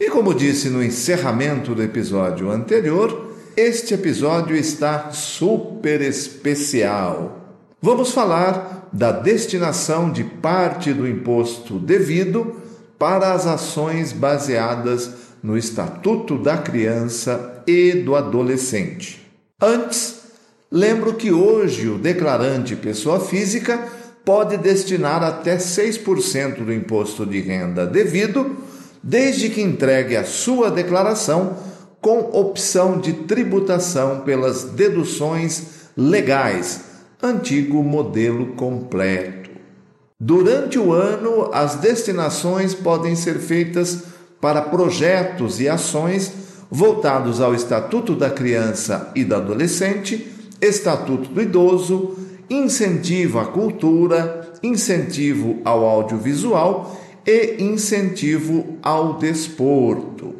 E como disse no encerramento do episódio anterior, este episódio está super especial. Vamos falar da destinação de parte do imposto devido para as ações baseadas no Estatuto da Criança e do Adolescente. Antes, lembro que hoje o declarante pessoa física pode destinar até 6% do imposto de renda devido desde que entregue a sua declaração com opção de tributação pelas deduções legais, antigo modelo completo. Durante o ano, as destinações podem ser feitas para projetos e ações voltados ao Estatuto da Criança e do Adolescente, Estatuto do Idoso, incentivo à cultura, incentivo ao audiovisual e incentivo ao desporto.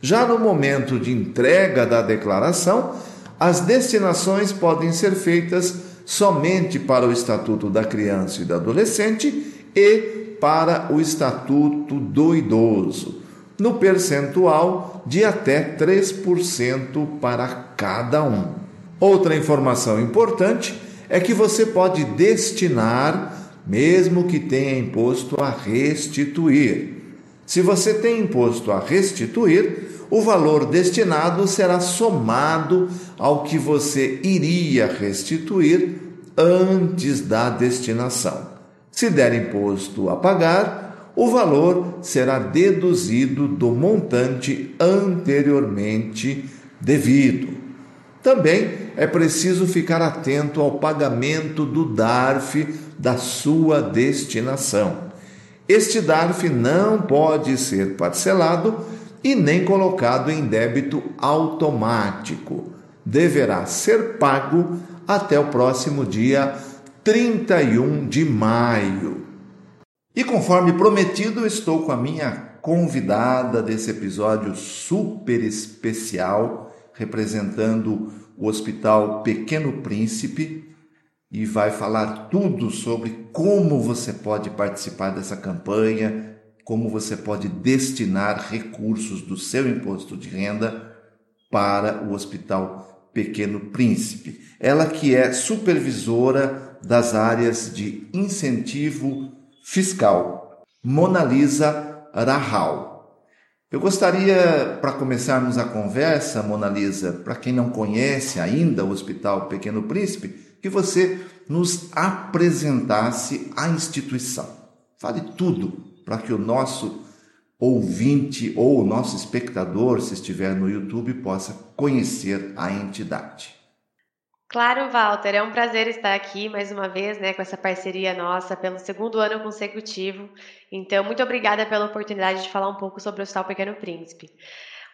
Já no momento de entrega da declaração, as destinações podem ser feitas somente para o Estatuto da Criança e do Adolescente e para o Estatuto do Idoso, no percentual de até 3% para cada um. Outra informação importante é que você pode destinar mesmo que tenha imposto a restituir. Se você tem imposto a restituir, o valor destinado será somado ao que você iria restituir antes da destinação. Se der imposto a pagar, o valor será deduzido do montante anteriormente devido. Também é preciso ficar atento ao pagamento do DARF da sua destinação. Este DARF não pode ser parcelado e nem colocado em débito automático. Deverá ser pago até o próximo dia 31 de maio. E conforme prometido, estou com a minha convidada desse episódio super especial representando o Hospital Pequeno Príncipe e vai falar tudo sobre como você pode participar dessa campanha, como você pode destinar recursos do seu imposto de renda para o Hospital Pequeno Príncipe. Ela que é supervisora das áreas de incentivo fiscal, Monalisa Rahal. Eu gostaria, para começarmos a conversa, Mona Lisa, para quem não conhece ainda o Hospital Pequeno Príncipe, que você nos apresentasse a instituição. Fale tudo para que o nosso ouvinte ou o nosso espectador, se estiver no YouTube, possa conhecer a entidade. Claro, Walter, é um prazer estar aqui mais uma vez, né, com essa parceria nossa pelo segundo ano consecutivo. Então, muito obrigada pela oportunidade de falar um pouco sobre o Hospital Pequeno Príncipe.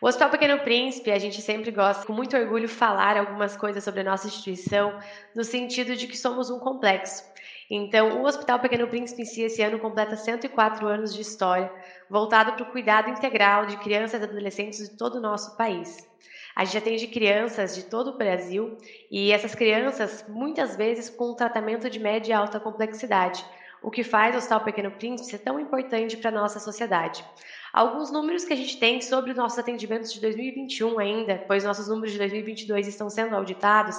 O Hospital Pequeno Príncipe, a gente sempre gosta, com muito orgulho, falar algumas coisas sobre a nossa instituição, no sentido de que somos um complexo. Então, o Hospital Pequeno Príncipe em si, esse ano, completa 104 anos de história, voltado para o cuidado integral de crianças e adolescentes de todo o nosso país. A gente atende crianças de todo o Brasil e essas crianças, muitas vezes, com um tratamento de média e alta complexidade, o que faz o Hospital Pequeno Príncipe ser tão importante para a nossa sociedade. Alguns números que a gente tem sobre os nossos atendimentos de 2021 ainda, pois nossos números de 2022 estão sendo auditados,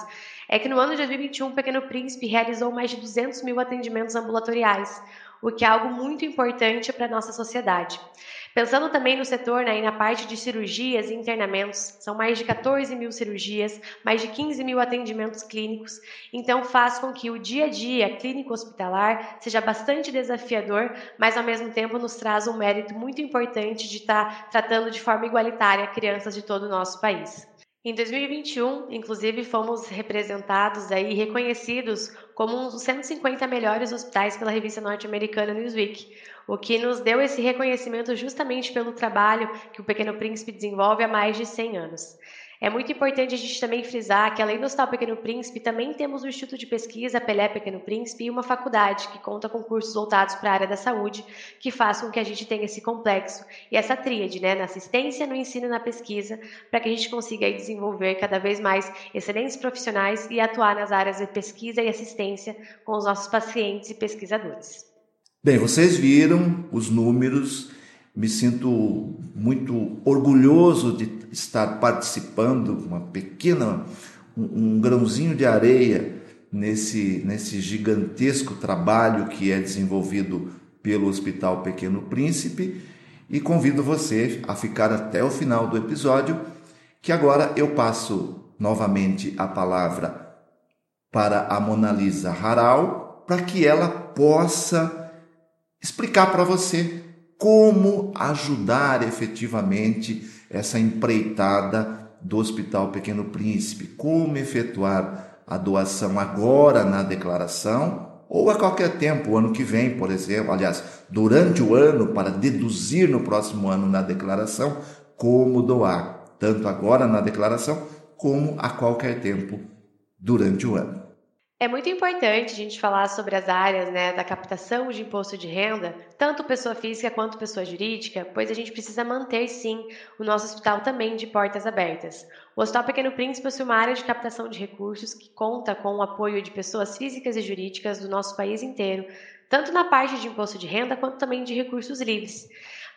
é que no ano de 2021 o Pequeno Príncipe realizou mais de 200 mil atendimentos ambulatoriais, o que é algo muito importante para a nossa sociedade. Pensando também no setor, né, na parte de cirurgias e internamentos, são mais de 14 mil cirurgias, mais de 15 mil atendimentos clínicos, então faz com que o dia a dia clínico hospitalar seja bastante desafiador, mas ao mesmo tempo nos traz um mérito muito importante de estar tratando de forma igualitária crianças de todo o nosso país. Em 2021, inclusive, fomos representados e reconhecidos como um dos 150 melhores hospitais pela revista norte-americana Newsweek, o que nos deu esse reconhecimento justamente pelo trabalho que o Pequeno Príncipe desenvolve há mais de 100 anos. É muito importante a gente também frisar que, além do Hospital Pequeno Príncipe, também temos o Instituto de Pesquisa Pelé Pequeno Príncipe e uma faculdade que conta com cursos voltados para a área da saúde, que faz com que a gente tenha esse complexo e essa tríade, né, na assistência, no ensino e na pesquisa, para que a gente consiga aí, desenvolver cada vez mais excelentes profissionais e atuar nas áreas de pesquisa e assistência com os nossos pacientes e pesquisadores. Bem, vocês viram os números me sinto muito orgulhoso de estar participando, uma pequena, um, um grãozinho de areia nesse, nesse gigantesco trabalho que é desenvolvido pelo Hospital Pequeno Príncipe. E convido você a ficar até o final do episódio, que agora eu passo novamente a palavra para a Mona Lisa Haral, para que ela possa explicar para você como ajudar efetivamente essa empreitada do Hospital Pequeno Príncipe, como efetuar a doação agora na declaração ou a qualquer tempo, o ano que vem, por exemplo, aliás, durante o ano, para deduzir no próximo ano na declaração, como doar, tanto agora na declaração como a qualquer tempo durante o ano. É muito importante a gente falar sobre as áreas né, da captação de imposto de renda, tanto pessoa física quanto pessoa jurídica, pois a gente precisa manter, sim, o nosso hospital também de portas abertas. O Hospital Pequeno Príncipe possui uma área de captação de recursos que conta com o apoio de pessoas físicas e jurídicas do nosso país inteiro, tanto na parte de imposto de renda quanto também de recursos livres.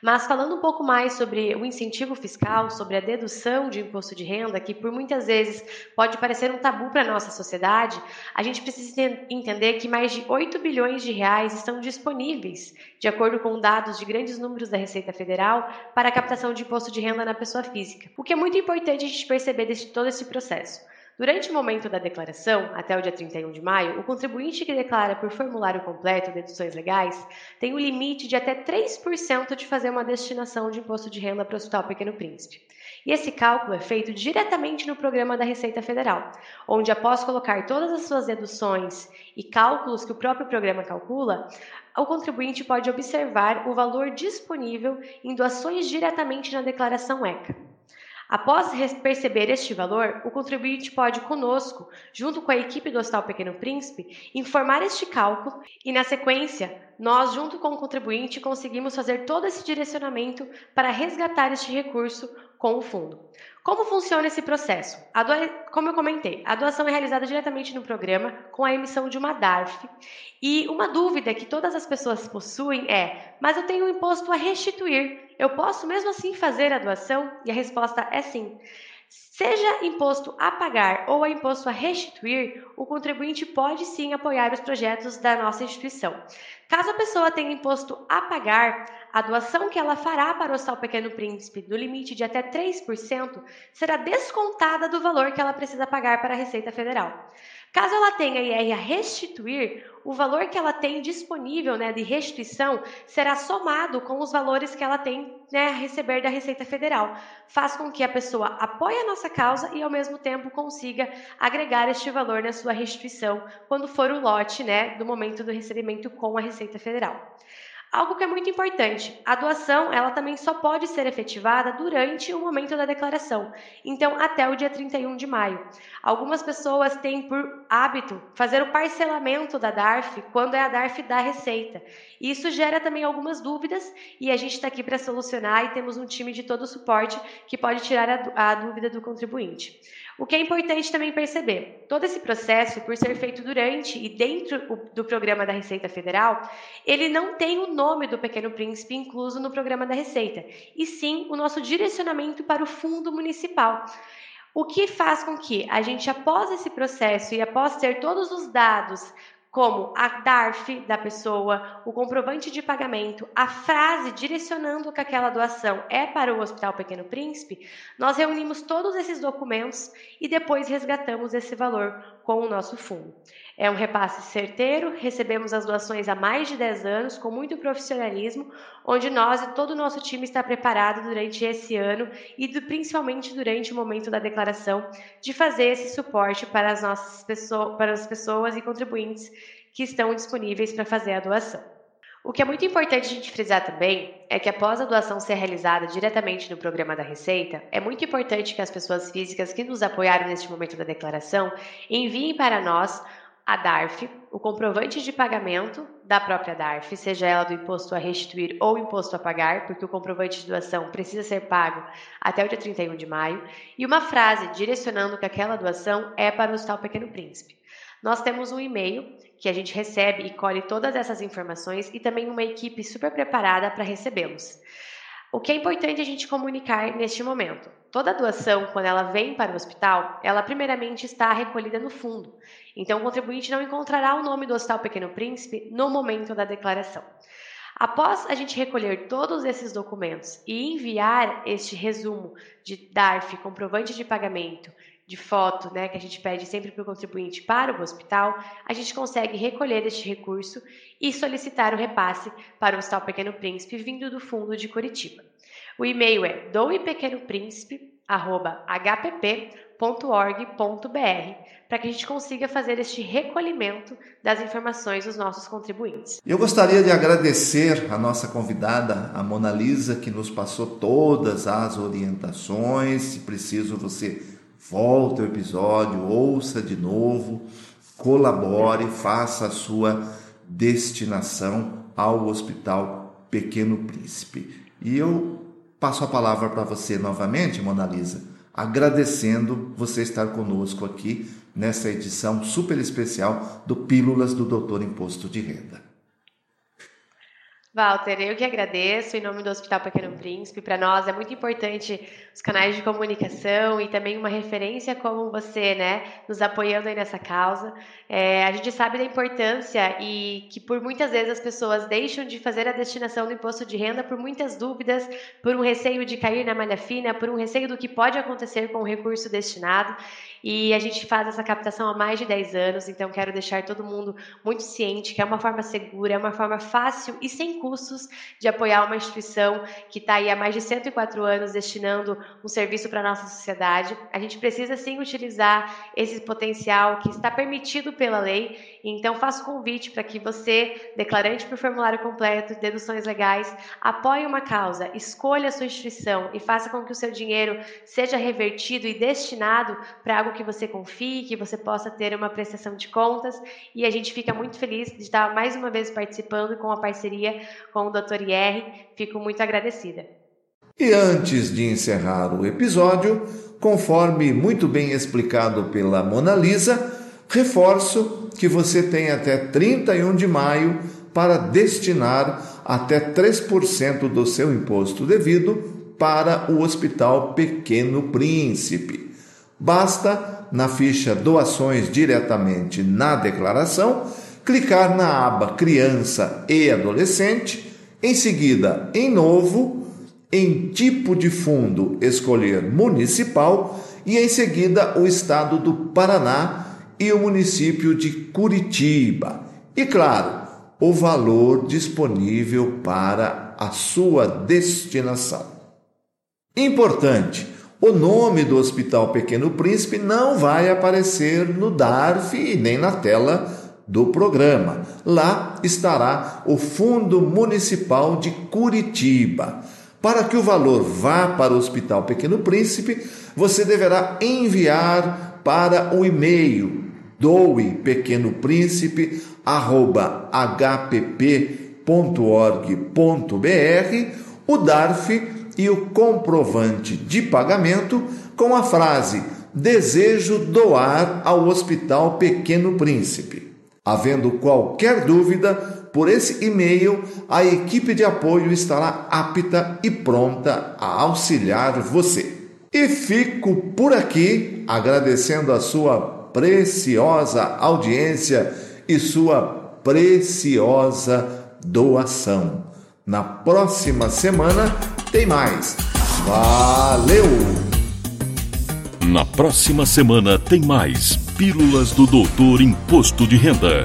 Mas falando um pouco mais sobre o incentivo fiscal, sobre a dedução de imposto de renda, que por muitas vezes pode parecer um tabu para a nossa sociedade, a gente precisa entender que mais de 8 bilhões de reais estão disponíveis, de acordo com dados de grandes números da Receita Federal, para a captação de imposto de renda na pessoa física. O que é muito importante a gente perceber de todo esse processo. Durante o momento da declaração, até o dia 31 de maio, o contribuinte que declara por formulário completo deduções legais tem o limite de até 3% de fazer uma destinação de imposto de renda para o Hospital Pequeno Príncipe. E esse cálculo é feito diretamente no programa da Receita Federal, onde após colocar todas as suas deduções e cálculos que o próprio programa calcula, o contribuinte pode observar o valor disponível em doações diretamente na declaração ECA. Após perceber este valor, o contribuinte pode conosco, junto com a equipe do Hospital Pequeno Príncipe, informar este cálculo e, na sequência, nós, junto com o contribuinte, conseguimos fazer todo esse direcionamento para resgatar este recurso com o fundo. Como funciona esse processo? Como eu comentei, a doação é realizada diretamente no programa com a emissão de uma DARF. E uma dúvida que todas as pessoas possuem é: mas eu tenho um imposto a restituir, eu posso mesmo assim fazer a doação? E a resposta é sim. Seja imposto a pagar ou a imposto a restituir, o contribuinte pode sim apoiar os projetos da nossa instituição. Caso a pessoa tenha imposto a pagar, a doação que ela fará para o Hospital Pequeno Príncipe, do limite de até 3%, será descontada do valor que ela precisa pagar para a Receita Federal. Caso ela tenha IR a restituir, o valor que ela tem disponível né, de restituição será somado com os valores que ela tem né, a receber da Receita Federal. Faz com que a pessoa apoie a nossa causa e, ao mesmo tempo, consiga agregar este valor na sua restituição quando for o lote né, do momento do recebimento com a Receita Federal. Algo que é muito importante, a doação ela também só pode ser efetivada durante o momento da declaração, então até o dia 31 de maio. Algumas pessoas têm por hábito fazer o parcelamento da DARF quando é a DARF da Receita. Isso gera também algumas dúvidas e a gente está aqui para solucionar e temos um time de todo o suporte que pode tirar a, a dúvida do contribuinte. O que é importante também perceber, todo esse processo, por ser feito durante e dentro do programa da Receita Federal, ele não tem o nome do Pequeno Príncipe incluso no programa da Receita, e sim o nosso direcionamento para o fundo municipal. O que faz com que a gente, após esse processo e após ter todos os dados como a DARF da pessoa, o comprovante de pagamento, a frase direcionando que aquela doação é para o Hospital Pequeno Príncipe, nós reunimos todos esses documentos e depois resgatamos esse valor com o nosso fundo. É um repasse certeiro, recebemos as doações há mais de 10 anos com muito profissionalismo, onde nós e todo o nosso time está preparado durante esse ano e do, principalmente durante o momento da declaração de fazer esse suporte para as nossas pessoas, para as pessoas e contribuintes que estão disponíveis para fazer a doação. O que é muito importante a gente frisar também é que após a doação ser realizada diretamente no programa da Receita, é muito importante que as pessoas físicas que nos apoiaram neste momento da declaração enviem para nós a DARF, o comprovante de pagamento da própria DARF, seja ela do imposto a restituir ou imposto a pagar, porque o comprovante de doação precisa ser pago até o dia 31 de maio, e uma frase direcionando que aquela doação é para o Hospital Pequeno Príncipe. Nós temos um e-mail que a gente recebe e colhe todas essas informações e também uma equipe super preparada para recebê-los. O que é importante a gente comunicar neste momento? Toda doação, quando ela vem para o hospital, ela primeiramente está recolhida no fundo. Então, o contribuinte não encontrará o nome do Hospital Pequeno Príncipe no momento da declaração. Após a gente recolher todos esses documentos e enviar este resumo de DARF, comprovante de pagamento de foto, né, que a gente pede sempre para o contribuinte para o hospital, a gente consegue recolher este recurso e solicitar o repasse para o Hospital Pequeno Príncipe vindo do fundo de Curitiba. O e-mail é doepequenopríncipe@hpp.org.br para que a gente consiga fazer este recolhimento das informações dos nossos contribuintes. Eu gostaria de agradecer a nossa convidada, a Mona Lisa, que nos passou todas as orientações. Se preciso, você volte ao episódio, ouça de novo, colabore, faça a sua destinação ao Hospital Pequeno Príncipe. E eu passo a palavra para você novamente, Mona Lisa, agradecendo você estar conosco aqui nessa edição super especial do Pílulas do Doutor Imposto de Renda. Walter, eu que agradeço em nome do Hospital Pequeno Príncipe. Para nós é muito importante os canais de comunicação e também uma referência como você, né, nos apoiando aí nessa causa. É, a gente sabe da importância e que por muitas vezes as pessoas deixam de fazer a destinação do imposto de renda por muitas dúvidas, por um receio de cair na malha fina, por um receio do que pode acontecer com o recurso destinado. E a gente faz essa captação há mais de 10 anos, então quero deixar todo mundo muito ciente que é uma forma segura, é uma forma fácil e sem custos de apoiar uma instituição que está aí há mais de 104 anos destinando um serviço para a nossa sociedade. A gente precisa sim utilizar esse potencial que está permitido pela lei. Então faço convite para que você, declarante por formulário completo, deduções legais, apoie uma causa, escolha a sua instituição e faça com que o seu dinheiro seja revertido e destinado para algo que você confie, que você possa ter uma prestação de contas. E a gente fica muito feliz de estar mais uma vez participando com a parceria com o Dr. IR. Fico muito agradecida. E antes de encerrar o episódio, conforme muito bem explicado pela Mona Lisa, reforço que você tem até 31 de maio para destinar até 3% do seu imposto devido para o Hospital Pequeno Príncipe. Basta, na ficha Doações diretamente na declaração, clicar na aba Criança e Adolescente, em seguida em Novo, em Tipo de Fundo escolher Municipal e em seguida o Estado do Paraná e o município de Curitiba. E claro, o valor disponível para a sua destinação. Importante, o nome do Hospital Pequeno Príncipe não vai aparecer no DARF e nem na tela do programa. Lá estará o Fundo Municipal de Curitiba. Para que o valor vá para o Hospital Pequeno Príncipe, você deverá enviar para o e-mail doe pequeno príncipe arroba hpp.org.br o DARF e o comprovante de pagamento com a frase Desejo doar ao Hospital Pequeno Príncipe. Havendo qualquer dúvida, por esse e-mail, a equipe de apoio estará apta e pronta a auxiliar você. E fico por aqui agradecendo a sua preciosa audiência e sua preciosa doação. Na próxima semana tem mais. Valeu! Na próxima semana tem mais Pílulas do Doutor Imposto de Renda.